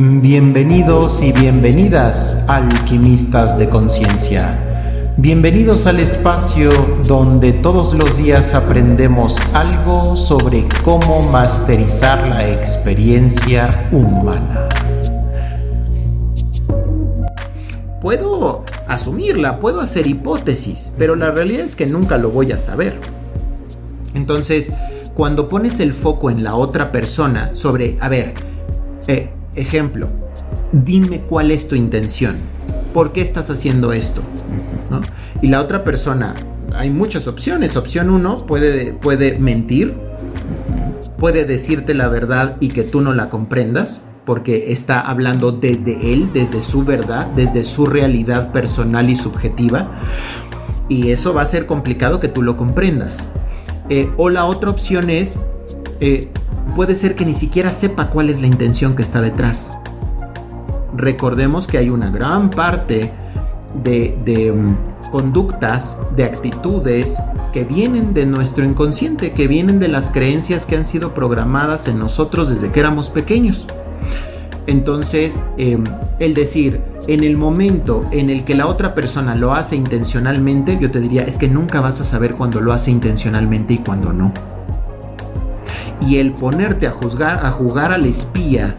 Bienvenidos y bienvenidas alquimistas de conciencia. Bienvenidos al espacio donde todos los días aprendemos algo sobre cómo masterizar la experiencia humana. Puedo asumirla, puedo hacer hipótesis, pero la realidad es que nunca lo voy a saber. Entonces, cuando pones el foco en la otra persona sobre, a ver, eh, ejemplo, dime cuál es tu intención, por qué estás haciendo esto, Y la otra persona, hay muchas opciones. Opción uno, puede, puede mentir, puede decirte la verdad y que tú no la comprendas, porque está hablando desde él, desde su verdad, desde su realidad personal y subjetiva. Y eso va a ser complicado que tú lo comprendas. Eh, o la otra opción es, eh, puede ser que ni siquiera sepa cuál es la intención que está detrás. Recordemos que hay una gran parte de, mm, conductas, de actitudes que vienen de nuestro inconsciente, que vienen de las creencias que han sido programadas en nosotros desde que éramos pequeños. Entonces, em, el decir, en el momento en el que la otra persona lo hace intencionalmente, yo te diría, es que nunca vas a saber cuando lo hace intencionalmente y cuando no. Y el ponerte a juzgar, a jugar al espía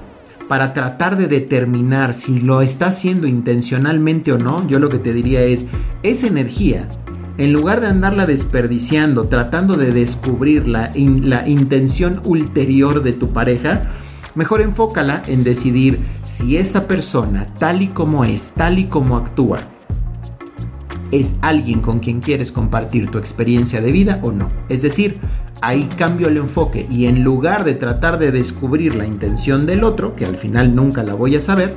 para tratar de determinar si lo está haciendo intencionalmente o no, yo lo que te diría es, esa energía, en lugar de andarla desperdiciando, tratando de descubrir la, la intención ulterior de tu pareja, Mejor enfócala en decidir si esa persona, tal y como es, tal y como actúa, es alguien con quien quieres compartir tu experiencia de vida o no. Es decir, ahí cambio el enfoque y en lugar de tratar de descubrir la intención del otro, que al final nunca la voy a saber,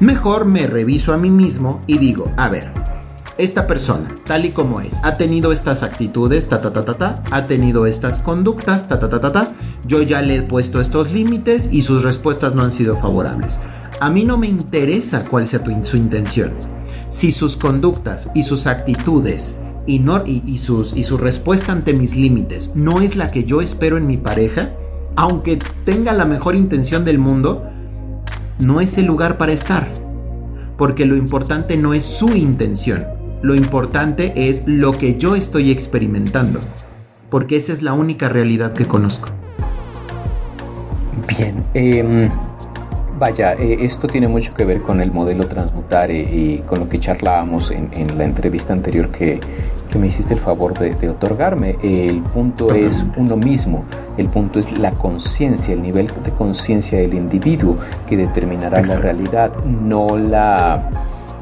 mejor me reviso a mí mismo y digo, a ver, esta persona, tal y como es, ha tenido estas actitudes, ta ta ta ta ta, ha tenido estas conductas, ta ta ta ta ta, yo ya le he puesto estos límites y sus respuestas no han sido favorables. A mí no me interesa cuál sea su intención. Si sus conductas y sus actitudes y, sus, y su respuesta ante mis límites no es la que yo espero en mi pareja, aunque tenga la mejor intención del mundo, no es el lugar para estar. Porque lo importante no es su intención, lo importante es lo que yo estoy experimentando, porque esa es la única realidad que conozco. Bien, em, vaya, eh, esto tiene mucho que ver con el modelo transmutare y con lo que charlábamos en, la entrevista anterior que, me hiciste el favor de, otorgarme. El punto es uno mismo, el punto es la conciencia, el nivel de conciencia del individuo que determinará la realidad, no la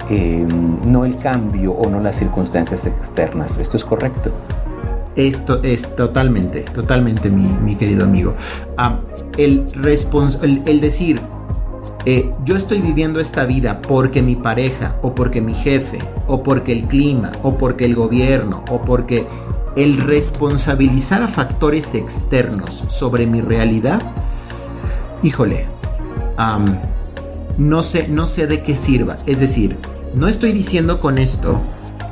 Em, no el cambio o no las circunstancias externas. ¿Esto es correcto? Esto es totalmente, totalmente mi, querido amigo. Ah, el, el, decir, eh, yo estoy viviendo esta vida porque mi pareja, o porque mi jefe, o porque el clima, o porque el gobierno, o porque el responsabilizar a factores externos sobre mi realidad, híjole, no, sé, no sé de qué sirva. Es decir, no estoy diciendo con esto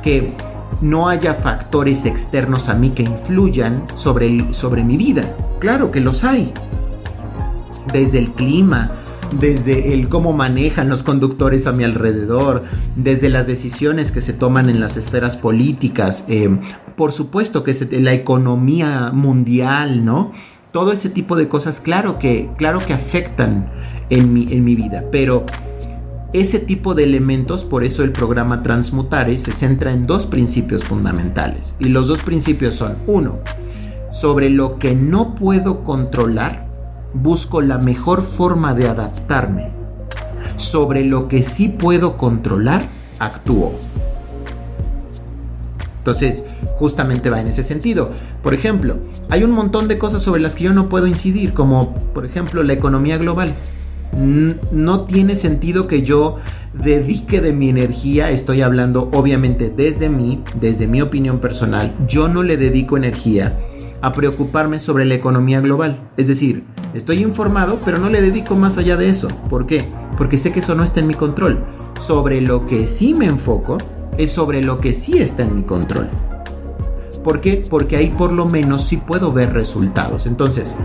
que no haya factores externos a mí que influyan sobre, sobre mi vida. Claro que los hay. Desde el clima, desde el cómo manejan los conductores a mi alrededor, desde las decisiones que se toman en las esferas políticas, eh, por supuesto que la economía mundial, ¿no? Todo ese tipo de cosas, claro que, claro que afectan en mi, en mi vida, pero ese tipo de elementos, por eso el programa Transmutare se centra en dos principios fundamentales. Y los dos principios son, uno, sobre lo que no puedo controlar, busco la mejor forma de adaptarme. Sobre lo que sí puedo controlar, actúo. Entonces, justamente va en ese sentido. Por ejemplo, hay un montón de cosas sobre las que yo no puedo incidir, como por ejemplo la economía global no tiene sentido que yo dedique de mi energía, estoy hablando obviamente desde mí, desde mi opinión personal, yo no le dedico energía a preocuparme sobre la economía global. Es decir, estoy informado, pero no le dedico más allá de eso. ¿Por qué? Porque sé que eso no está en mi control. Sobre lo que sí me enfoco es sobre lo que sí está en mi control. ¿Por qué? Porque ahí por lo menos sí puedo ver resultados. Entonces,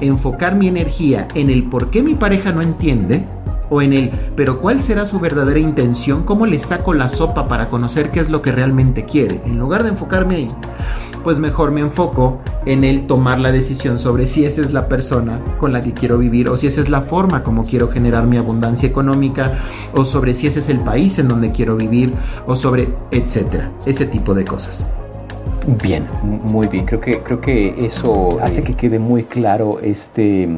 enfocar mi energía en el por qué mi pareja no entiende o en el, pero ¿cuál será su verdadera intención? ¿Cómo le saco la sopa para conocer qué es lo que realmente quiere? En lugar de enfocarme ahí, pues mejor me enfoco en el tomar la decisión sobre si esa es la persona con la que quiero vivir o si esa es la forma como quiero generar mi abundancia económica o sobre si ese es el país en donde quiero vivir o sobre etcétera, ese tipo de cosas. Bien, muy bien. Creo que creo que eso hace que quede muy claro este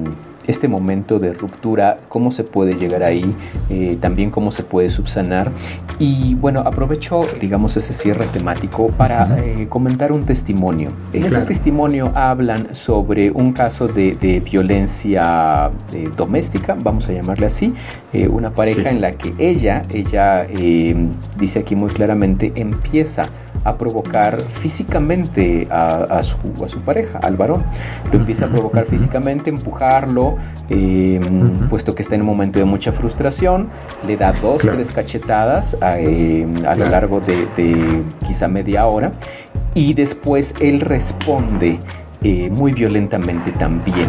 este momento de ruptura, cómo se puede llegar ahí, eh, también cómo se puede subsanar. Y bueno, aprovecho, digamos, ese cierre temático para eh, comentar un testimonio. En este testimonio hablan sobre un caso de, violencia eh, doméstica, vamos a llamarle así, una pareja en la que ella, ella dice aquí muy claramente, empieza a provocar físicamente a, su, a su pareja, al varón. Lo empieza a provocar físicamente, empujarlo, em, puesto que está en un momento de mucha frustración, le da dos, tres cachetadas a, lo largo de, quizá media hora y después él responde eh, muy violentamente también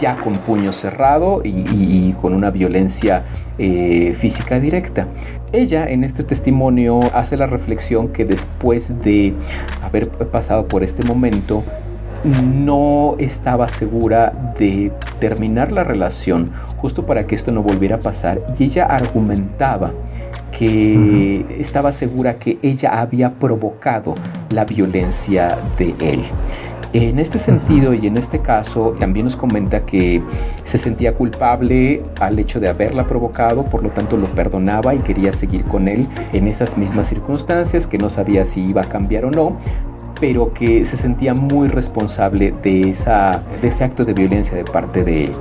ya con puño cerrado y, con una violencia eh, física directa. Ella en este testimonio hace la reflexión que después de haber pasado por este momento, no estaba segura de terminar la relación justo para que esto no volviera a pasar y ella argumentaba que estaba segura que ella había provocado la violencia de él. En este sentido y en este caso también nos comenta que se sentía culpable al hecho de haberla provocado, por lo tanto lo perdonaba y quería seguir con él en esas mismas circunstancias, que no sabía si iba a cambiar o no, pero que se sentía muy responsable de, esa, de ese acto de violencia de parte de él.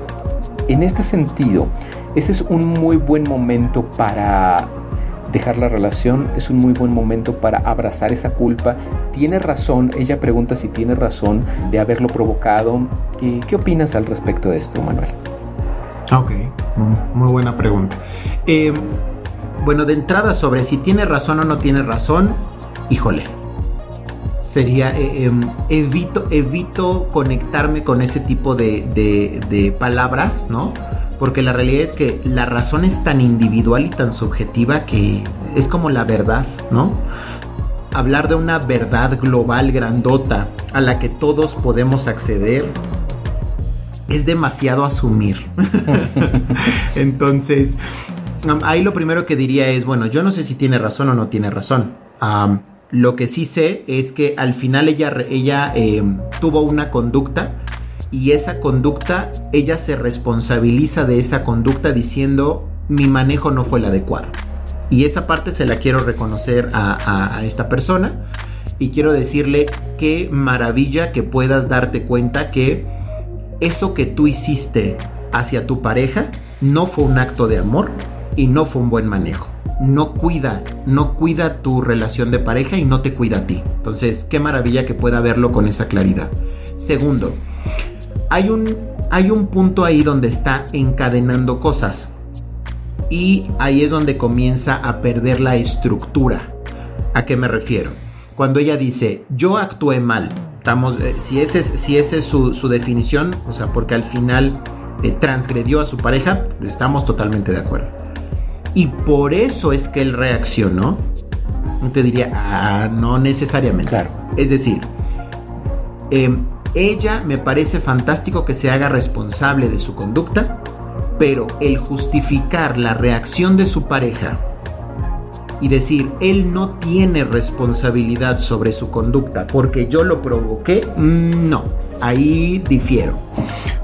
En este sentido, ese es un muy buen momento para dejar la relación es un muy buen momento para abrazar esa culpa. Tiene razón, ella pregunta si tiene razón de haberlo provocado. ¿Y ¿Qué opinas al respecto de esto, Manuel? Ok, muy buena pregunta. Em, bueno, de entrada sobre si tiene razón o no tiene razón, híjole. Sería, eh, em, evito, evito conectarme con ese tipo de, de palabras, ¿no? Porque la realidad es que la razón es tan individual y tan subjetiva que es como la verdad, ¿no? Hablar de una verdad global grandota a la que todos podemos acceder es demasiado asumir. Entonces, ahí lo primero que diría es, bueno, yo no sé si tiene razón o no tiene razón. lo que sí sé es que al final ella, em, tuvo una conducta y esa conducta, ella se responsabiliza de esa conducta diciendo mi manejo no fue el adecuado. Y esa parte se la quiero reconocer a, esta persona y quiero decirle qué maravilla que puedas darte cuenta que eso que tú hiciste hacia tu pareja no fue un acto de amor y no fue un buen manejo. No cuida, no cuida tu relación de pareja y no te cuida a ti. Entonces, qué maravilla que pueda verlo con esa claridad. Segundo, hay un, hay un punto ahí donde está encadenando cosas. Y ahí es donde comienza a perder la estructura. ¿A qué me refiero? Cuando ella dice, yo actué mal. Estamos, eh, si esa es, si ese es su, definición, o sea, porque al final eh, transgredió a su pareja, estamos totalmente de acuerdo. Y por eso es que él reaccionó. Te diría, ah, no necesariamente. Claro. Es decir, eh, ella me parece fantástico que se haga responsable de su conducta, pero el justificar la reacción de su pareja y decir, él no tiene responsabilidad sobre su conducta porque yo lo provoqué, no, ahí difiero.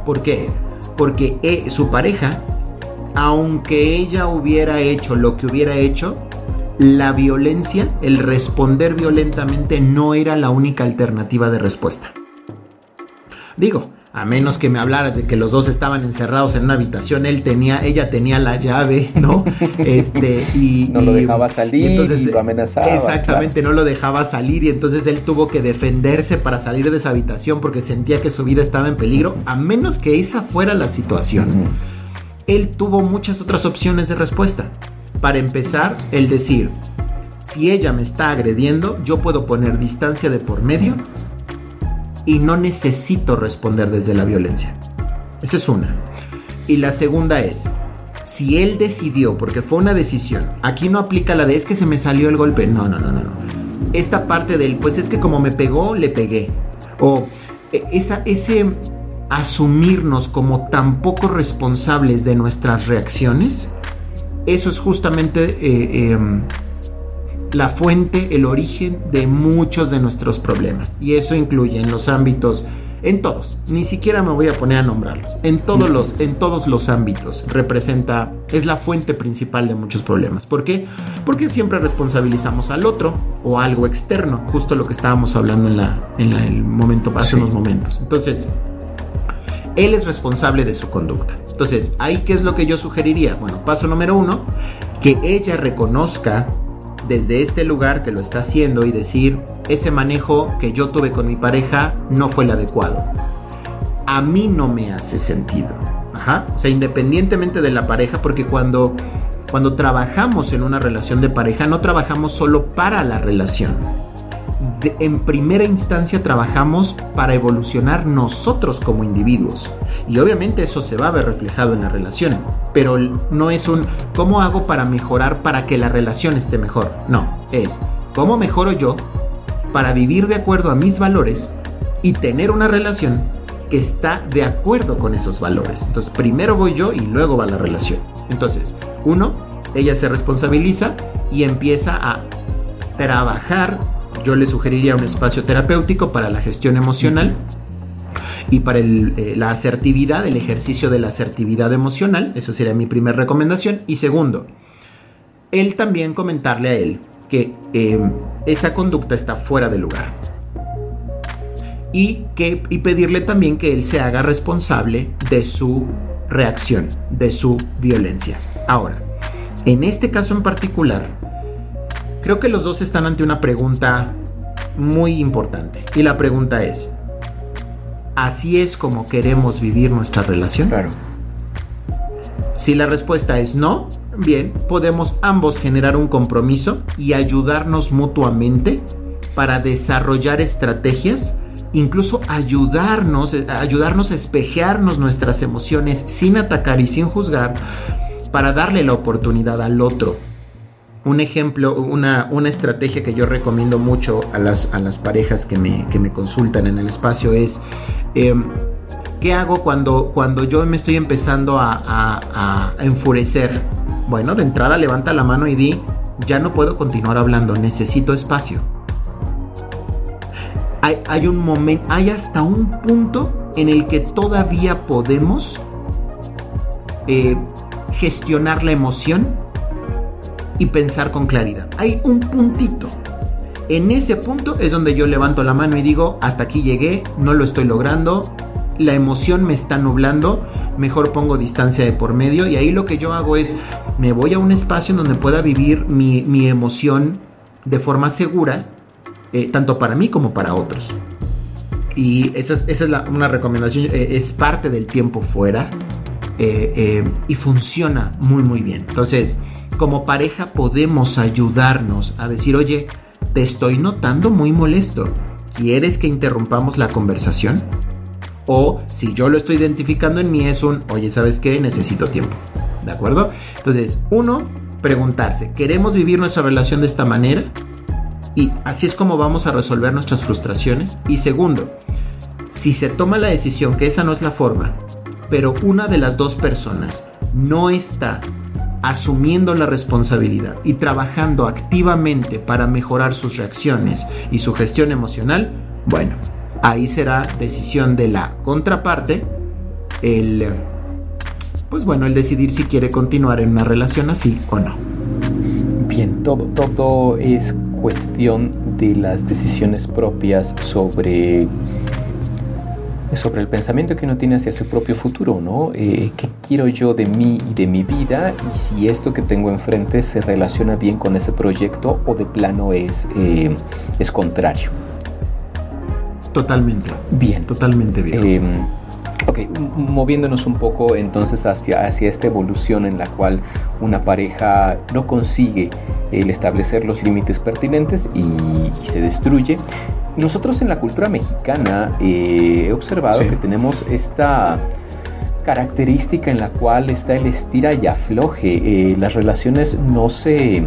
¿Por qué? Porque eh, su pareja, aunque ella hubiera hecho lo que hubiera hecho, la violencia, el responder violentamente no era la única alternativa de respuesta. Digo, a menos que me hablaras de que los dos estaban encerrados en una habitación, él tenía, ella tenía la llave, ¿no? Este, y. No lo dejaba salir y, entonces, lo amenazaba. Exactamente, no lo dejaba salir y entonces él tuvo que defenderse para salir de esa habitación porque sentía que su vida estaba en peligro, a menos que esa fuera la situación. Él tuvo muchas otras opciones de respuesta. Para empezar, el decir, si ella me está agrediendo, yo puedo poner distancia de por medio y no necesito responder desde la violencia. Esa es una. Y la segunda es, Si él decidió, porque fue una decisión, aquí no aplica la de es que se me salió el golpe. No, no, no, no. Esta parte del, pues es que como me pegó, le pegué. O e, esa, ese asumirnos como tan poco responsables de nuestras reacciones, eso es justamente eh, em, la fuente, el origen de muchos de nuestros problemas. Y eso incluye en los ámbitos, en todos, ni siquiera me voy a poner a nombrarlos, en todos los, en todos los ámbitos representa, es la fuente principal de muchos problemas. ¿Por qué? Porque siempre responsabilizamos al otro o algo externo, justo lo que estábamos hablando en, la, en el momento, hace unos momentos. Entonces, él es responsable de su conducta. Entonces, ahí qué es lo que yo sugeriría? Bueno, paso número uno, que ella reconozca desde este lugar que lo está haciendo y decir, ese manejo que yo tuve con mi pareja no fue el adecuado. A mí no me hace sentido. Ajá. O sea, independientemente de la pareja, porque cuando, cuando trabajamos en una relación de pareja, no trabajamos solo para la relación en primera instancia trabajamos para evolucionar nosotros como individuos. Y obviamente eso se va a ver reflejado en la relación. Pero no es un ¿cómo hago para mejorar para que la relación esté mejor? No, es ¿cómo mejoro yo para vivir de acuerdo a mis valores y tener una relación que está de acuerdo con esos valores? Entonces primero voy yo y luego va la relación. Entonces, uno, ella se responsabiliza y empieza a trabajar yo le sugeriría un espacio terapéutico para la gestión emocional y para eh, la asertividad, el ejercicio de la asertividad emocional. Esa sería mi primera recomendación. Y segundo, él también comentarle a él que em, esa conducta está fuera de lugar. Y, que, y pedirle también que él se haga responsable de su reacción, de su violencia. Ahora, en este caso en particular, Creo que los dos están ante una pregunta muy importante. Y la pregunta es, ¿así es como queremos vivir nuestra relación? Claro. Si la respuesta es no, bien, podemos ambos generar un compromiso y ayudarnos mutuamente para desarrollar estrategias, incluso ayudarnos, ayudarnos a espejearnos nuestras emociones sin atacar y sin juzgar, para darle la oportunidad al otro un ejemplo, una, una, estrategia que yo recomiendo mucho a las, a las parejas que me, que me consultan en el espacio es, em, ¿qué hago cuando, cuando yo me estoy empezando a, a, enfurecer? Bueno, de entrada levanta la mano y di, ya no puedo continuar hablando, necesito espacio. Hay, hay un momento, hay hasta un punto en el que todavía podemos eh, gestionar la emoción y pensar con claridad. Hay un puntito. En ese punto es donde yo levanto la mano y digo, hasta aquí llegué, no lo estoy logrando, la emoción me está nublando, mejor pongo distancia de por medio y ahí lo que yo hago es, me voy a un espacio en donde pueda vivir mi, emoción de forma segura, eh, tanto para mí como para otros. Y esa es, una recomendación, eh, es parte del tiempo fuera eh, y funciona muy muy bien. Entonces, como pareja podemos ayudarnos a decir, oye, te estoy notando muy molesto. ¿Quieres que interrumpamos la conversación? O si yo lo estoy identificando en mí es un, oye, ¿sabes qué? Necesito tiempo. ¿De acuerdo? Entonces, uno, preguntarse, ¿queremos vivir nuestra relación de esta manera? Y así es como vamos a resolver nuestras frustraciones. Y segundo, si se toma la decisión que esa no es la forma, pero una de las dos personas no está asumiendo la responsabilidad y trabajando activamente para mejorar sus reacciones y su gestión emocional, bueno, ahí será decisión de la contraparte el pues bueno, el decidir si quiere continuar en una relación así o no. Bien, todo, todo es cuestión de las decisiones propias sobre sobre el pensamiento que uno tiene hacia su propio futuro, ¿no? Eh, ¿Qué quiero yo de mí y de mi vida? Y si esto que tengo enfrente se relaciona bien con ese proyecto o de plano es, eh, es contrario. Totalmente. Bien. Totalmente bien. Eh, ok, moviéndonos un poco entonces hacia, hacia esta evolución en la cual una pareja no consigue el establecer los límites pertinentes y, y se destruye. Nosotros en la cultura mexicana eh, he observado que tenemos esta característica en la cual está el estira y afloje. las relaciones no se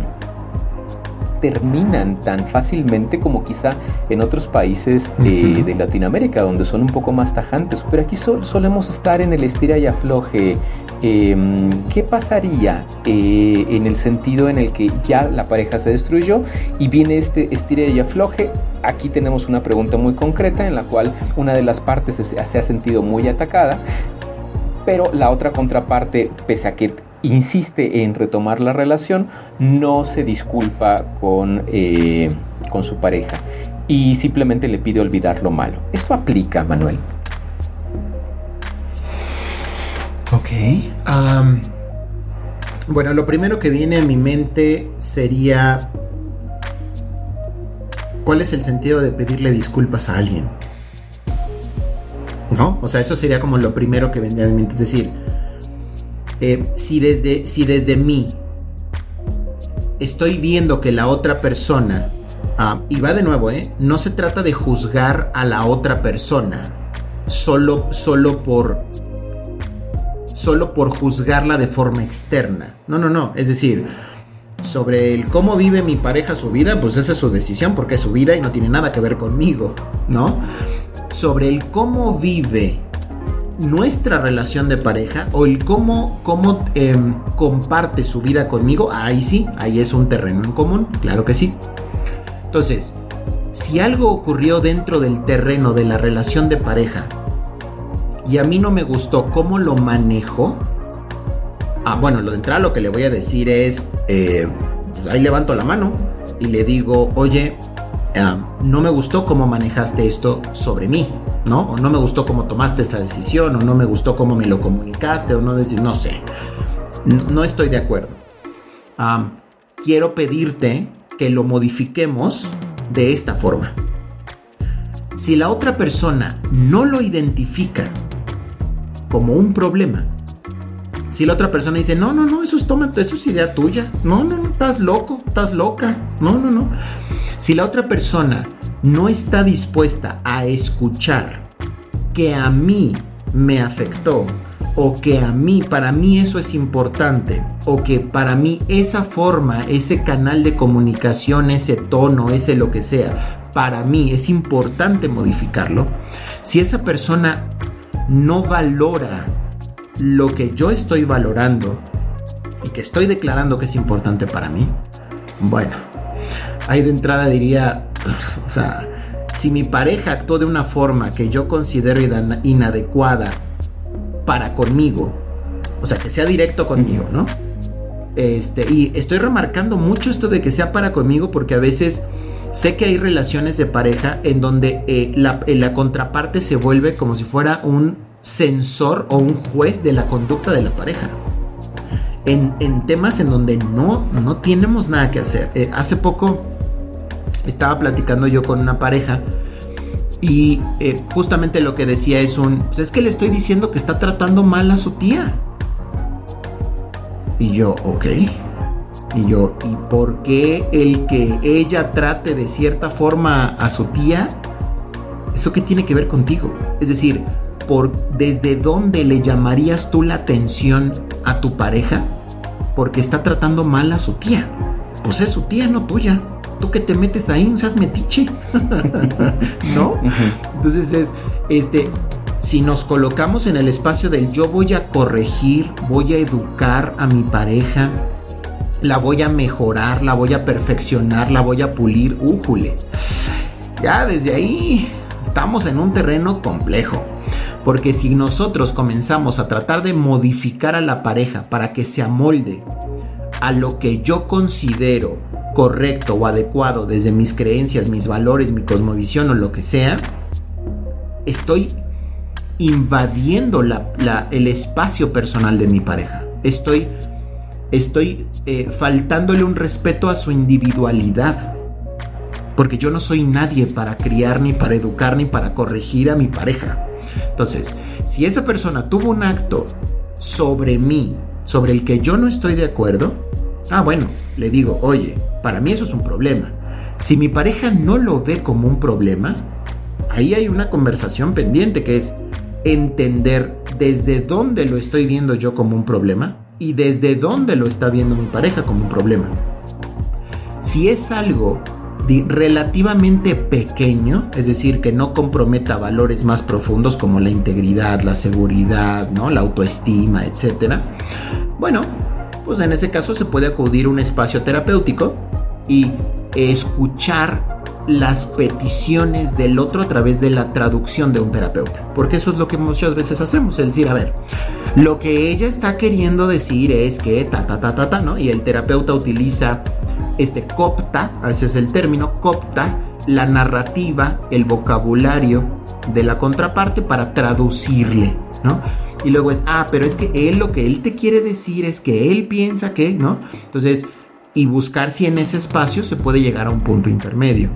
terminan tan fácilmente como quizá en otros países eh, de Latinoamérica, donde son un poco más tajantes. Pero aquí solemos estar en el estira y afloje. Em, ¿Qué pasaría eh, en el sentido en el que ya la pareja se destruyó y viene este estira y afloje? Aquí tenemos una pregunta muy concreta en la cual una de las partes se, se ha sentido muy atacada, pero la otra contraparte, pese a que insiste en retomar la relación, no se disculpa con, eh, con su pareja y simplemente le pide olvidar lo malo. ¿Esto aplica, Manuel? Ok. bueno, lo primero que viene a mi mente sería, ¿cuál es el sentido de pedirle disculpas a alguien? ¿No? O sea, eso sería como lo primero que vendría a mi mente. Es decir, eh, si, desde, si desde mí estoy viendo que la otra persona, ah, y va de nuevo, eh, no se trata de juzgar a la otra persona solo, solo por solo por juzgarla de forma externa. No, no, no. Es decir, sobre el cómo vive mi pareja su vida, pues esa es su decisión porque es su vida y no tiene nada que ver conmigo, ¿no? Sobre el cómo vive nuestra relación de pareja o el cómo, cómo em, comparte su vida conmigo, ahí sí, ahí es un terreno en común, claro que sí. Entonces, si algo ocurrió dentro del terreno de la relación de pareja y a mí no me gustó cómo lo manejo, ah, bueno, lo de entrada lo que le voy a decir es, eh, ahí levanto la mano y le digo, oye, no me gustó cómo manejaste esto sobre mí, ¿no? O no me gustó cómo tomaste esa decisión, o no me gustó cómo me lo comunicaste, o no decir, no sé, no, estoy de acuerdo. quiero pedirte que lo modifiquemos de esta forma. Si la otra persona no lo identifica como un problema, si la otra persona dice, no, no, no, eso es, eso es idea tuya, no, no, no, estás loco, estás loca, no, no, no. Si la otra persona no está dispuesta a escuchar que a mí me afectó o que a mí, para mí eso es importante, o que para mí esa forma, ese canal de comunicación, ese tono, ese lo que sea, para mí es importante modificarlo, si esa persona no valora lo que yo estoy valorando y que estoy declarando que es importante para mí, bueno, ahí de entrada diría, o sea, si mi pareja actuó de una forma que yo considero inadecuada para conmigo, o sea, que sea directo conmigo, ¿no? Este, y estoy remarcando mucho esto de que sea para conmigo porque a veces sé que hay relaciones de pareja en donde eh, la, eh, la, contraparte se vuelve como si fuera un censor o un juez de la conducta de la pareja. En, temas en donde no, no tenemos nada que hacer. Eh, hace poco estaba platicando yo con una pareja y eh, justamente lo que decía es un, pues es que le estoy diciendo que está tratando mal a su tía. Y yo, ok. Y yo, ¿y por qué el que ella trate de cierta forma a su tía? ¿Eso qué tiene que ver contigo? Es decir, por desde dónde le llamarías tú la atención a tu pareja porque está tratando mal a su tía. Pues es su tía, no tuya tú que te metes ahí, no seas metiche, ¿no? Entonces es, este, si nos colocamos en el espacio del yo voy a corregir, voy a educar a mi pareja, la voy a mejorar, la voy a perfeccionar, la voy a pulir, újule. Ya desde ahí estamos en un terreno complejo. Porque si nosotros comenzamos a tratar de modificar a la pareja para que se amolde a lo que yo considero correcto o adecuado desde mis creencias, mis valores, mi cosmovisión o lo que sea, estoy invadiendo el espacio personal de mi pareja. Estoy, estoy eh, faltándole un respeto a su individualidad. Porque yo no soy nadie para criar, ni para educar, ni para corregir a mi pareja. Entonces, si esa persona tuvo un acto sobre mí, sobre el que yo no estoy de acuerdo, Ah, bueno, le digo, oye, para mí eso es un problema. Si mi pareja no lo ve como un problema, ahí hay una conversación pendiente que es, entender desde dónde lo estoy viendo yo como un problema y desde dónde lo está viendo mi pareja como un problema. Si es algo relativamente pequeño, es decir, que no comprometa valores más profundos como la integridad, la seguridad, ¿no? la autoestima, etc. Bueno, pues en ese caso se puede acudir a un espacio terapéutico y escuchar las peticiones del otro a través de la traducción de un terapeuta. Porque eso es lo que muchas veces hacemos, es decir, a ver, lo que ella está queriendo decir es que ta ta ta ta ta, ¿no? Y el terapeuta utiliza este copta, ese es el término, copta la narrativa, el vocabulario de la contraparte para traducirle, ¿no? Y luego es, ah, pero es que él lo que él te quiere decir es que él piensa que, ¿no? Entonces, y buscar si en ese espacio se puede llegar a un punto intermedio.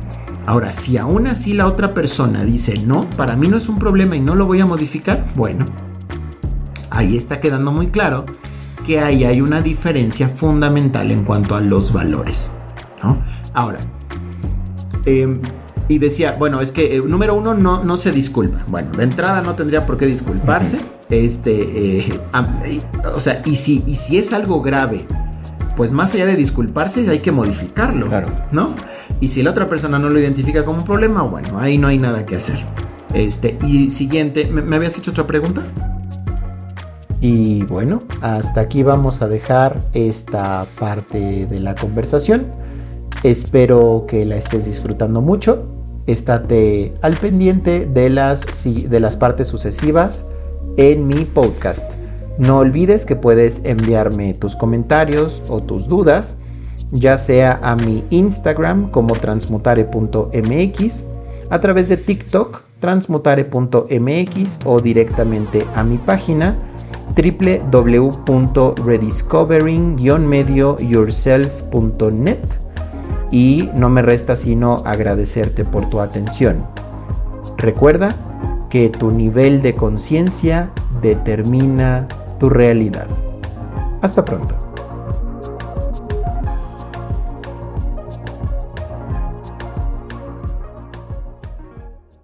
Ahora, si aún así la otra persona dice, no, para mí no es un problema y no lo voy a modificar, bueno, ahí está quedando muy claro que ahí hay una diferencia fundamental en cuanto a los valores. ¿no? Ahora, em, y decía, bueno, es que eh, número uno no, no se disculpa. Bueno, de entrada no tendría por qué disculparse. Este, eh, o sea, y si, y si es algo grave pues más allá de disculparse hay que modificarlo, claro. ¿no? Y si la otra persona no lo identifica como un problema, bueno, ahí no hay nada que hacer. Este, y siguiente, ¿me, habías hecho otra pregunta? Y bueno, hasta aquí vamos a dejar esta parte de la conversación. Espero que la estés disfrutando mucho. Estate al pendiente de las, de las partes sucesivas en mi podcast. No olvides que puedes enviarme tus comentarios o tus dudas, ya sea a mi Instagram como transmutare.mx, a través de TikTok transmutare.mx o directamente a mi página www.rediscovering-medioyourself.net y no me resta sino agradecerte por tu atención. Recuerda que tu nivel de conciencia determina tu realidad. Hasta pronto.